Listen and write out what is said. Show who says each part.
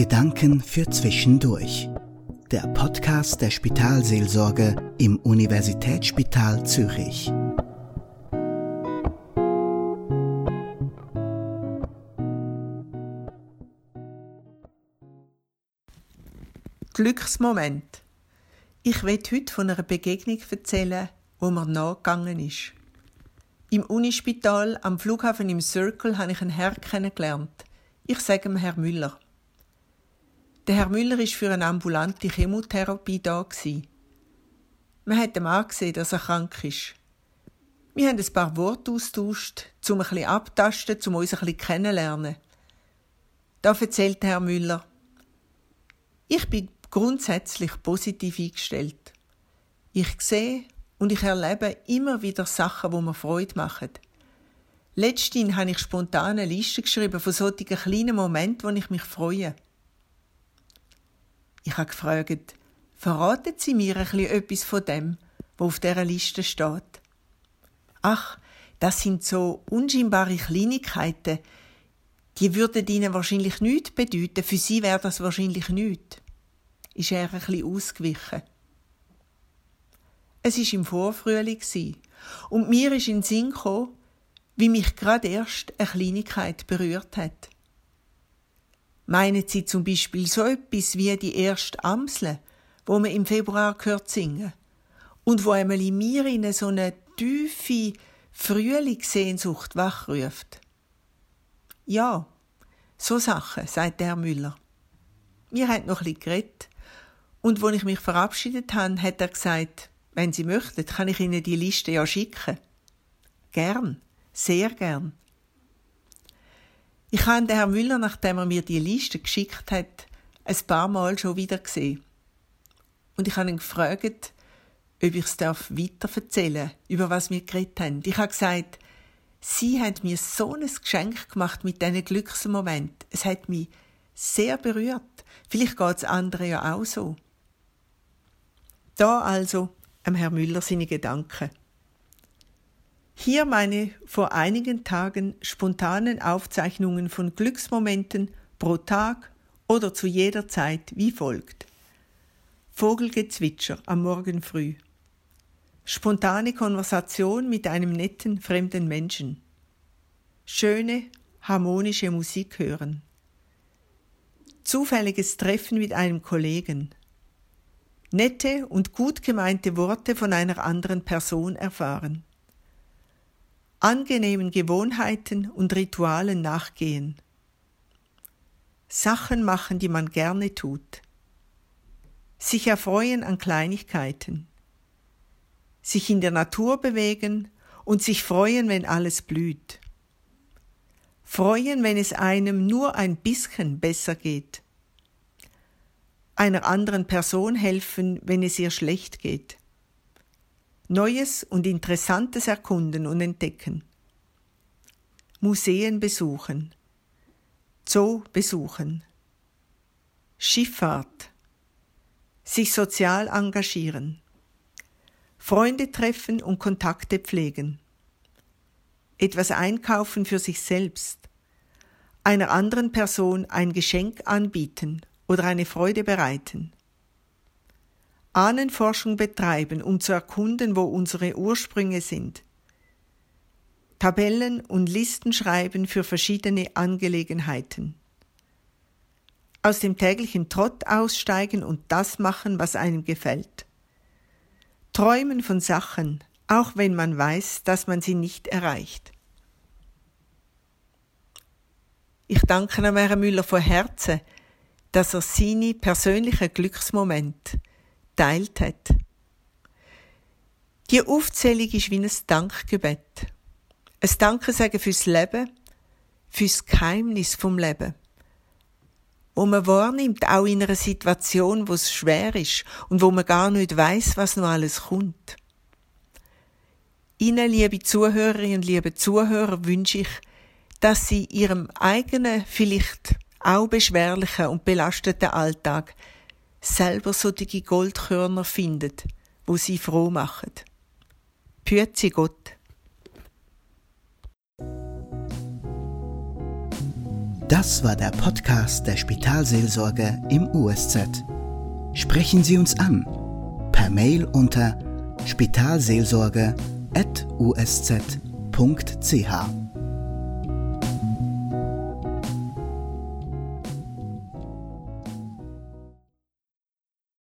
Speaker 1: Gedanken für Zwischendurch. Der Podcast der Spitalseelsorge im Universitätsspital Zürich.
Speaker 2: Glücksmoment. Ich will heute von einer Begegnung erzählen, wo mir nachgegangen ist. Im Unispital am Flughafen im Circle habe ich einen Herrn kennengelernt. Ich sage ihm Herr Müller. Der Herr Müller ist für eine ambulante Chemotherapie da. Man hat ihm angesehen, dass er krank ist. Wir haben ein paar Worte austauscht, um ein abtasten, um uns ein bisschen kennenlernen. Da erzählt Herr Müller. Ich bin grundsätzlich positiv eingestellt. Ich sehe und ich erlebe immer wieder Sachen, wo mir Freude machen. Letztens habe ich spontan eine Liste geschrieben von solchen kleinen Momenten, wo ich mich freue. Ich habe gefragt, verraten Sie mir ein etwas von dem, was auf dieser Liste steht? Ach, das sind so unscheinbare Kleinigkeiten, die würden Ihnen wahrscheinlich nichts bedeuten, für Sie wäre das wahrscheinlich nichts. Ist er ein bisschen ausgewichen. Es war im Vorfrühling und mir ist in den Sinn gekommen, wie mich gerade erst eine Kleinigkeit berührt hat. Meinen Sie zum Beispiel so etwas wie die erste Amsel, wo man im Februar gehört singen und wo einmal in mir in so eine tiefe Frühlingssehnsucht wachruft? Ja, so Sachen, sagt der Müller. Wir haben noch bisschen geredet und als ich mich verabschiedet habe, hat er gesagt, wenn Sie möchten, kann ich Ihnen die Liste ja schicken. Gern, sehr gern. Ich habe den Herrn Müller, nachdem er mir die Liste geschickt hat, ein paar Mal schon wieder gesehen. Und ich habe ihn gefragt, ob ich es weiter erzählen darf, über was wir geredet haben. Ich habe gesagt, Sie haben mir so ein Geschenk gemacht mit diesen Glücksmoment. Es hat mich sehr berührt. Vielleicht geht es anderen ja auch so. Da also am Herr Müller seine Gedanken. Hier meine vor einigen Tagen spontanen Aufzeichnungen von Glücksmomenten pro Tag oder zu jeder Zeit wie folgt. Vogelgezwitscher am Morgen früh. Spontane Konversation mit einem netten fremden Menschen. Schöne, harmonische Musik hören. Zufälliges Treffen mit einem Kollegen nette und gut gemeinte Worte von einer anderen Person erfahren. Angenehmen Gewohnheiten und Ritualen nachgehen. Sachen machen, die man gerne tut. Sich erfreuen an Kleinigkeiten. Sich in der Natur bewegen und sich freuen, wenn alles blüht. Freuen, wenn es einem nur ein bisschen besser geht einer anderen Person helfen, wenn es ihr schlecht geht. Neues und Interessantes erkunden und entdecken. Museen besuchen. Zoo besuchen. Schifffahrt. Sich sozial engagieren. Freunde treffen und Kontakte pflegen. Etwas einkaufen für sich selbst. Einer anderen Person ein Geschenk anbieten oder eine Freude bereiten. Ahnenforschung betreiben, um zu erkunden, wo unsere Ursprünge sind. Tabellen und Listen schreiben für verschiedene Angelegenheiten. Aus dem täglichen Trott aussteigen und das machen, was einem gefällt. Träumen von Sachen, auch wenn man weiß, dass man sie nicht erreicht. Ich danke Herrn Müller von Herzen, dass er seine persönlichen Glücksmomente teilt hat. Die Aufzählung ist wie ein Dankgebet. Ein Dankesagen fürs Leben, fürs Geheimnis vom Leben. Wo man wahrnimmt, auch in einer Situation, wo es schwer ist und wo man gar nicht weiß, was noch alles kommt. Ihnen, liebe Zuhörerinnen und liebe Zuhörer, wünsche ich, dass Sie Ihrem eigenen, vielleicht auch beschwerlichen und belasteten Alltag selber solche Goldkörner findet, wo sie froh machen. Pützi Gott.
Speaker 1: Das war der Podcast der Spitalseelsorge im USZ. Sprechen Sie uns an per Mail unter spitalseelsorge.usz.ch.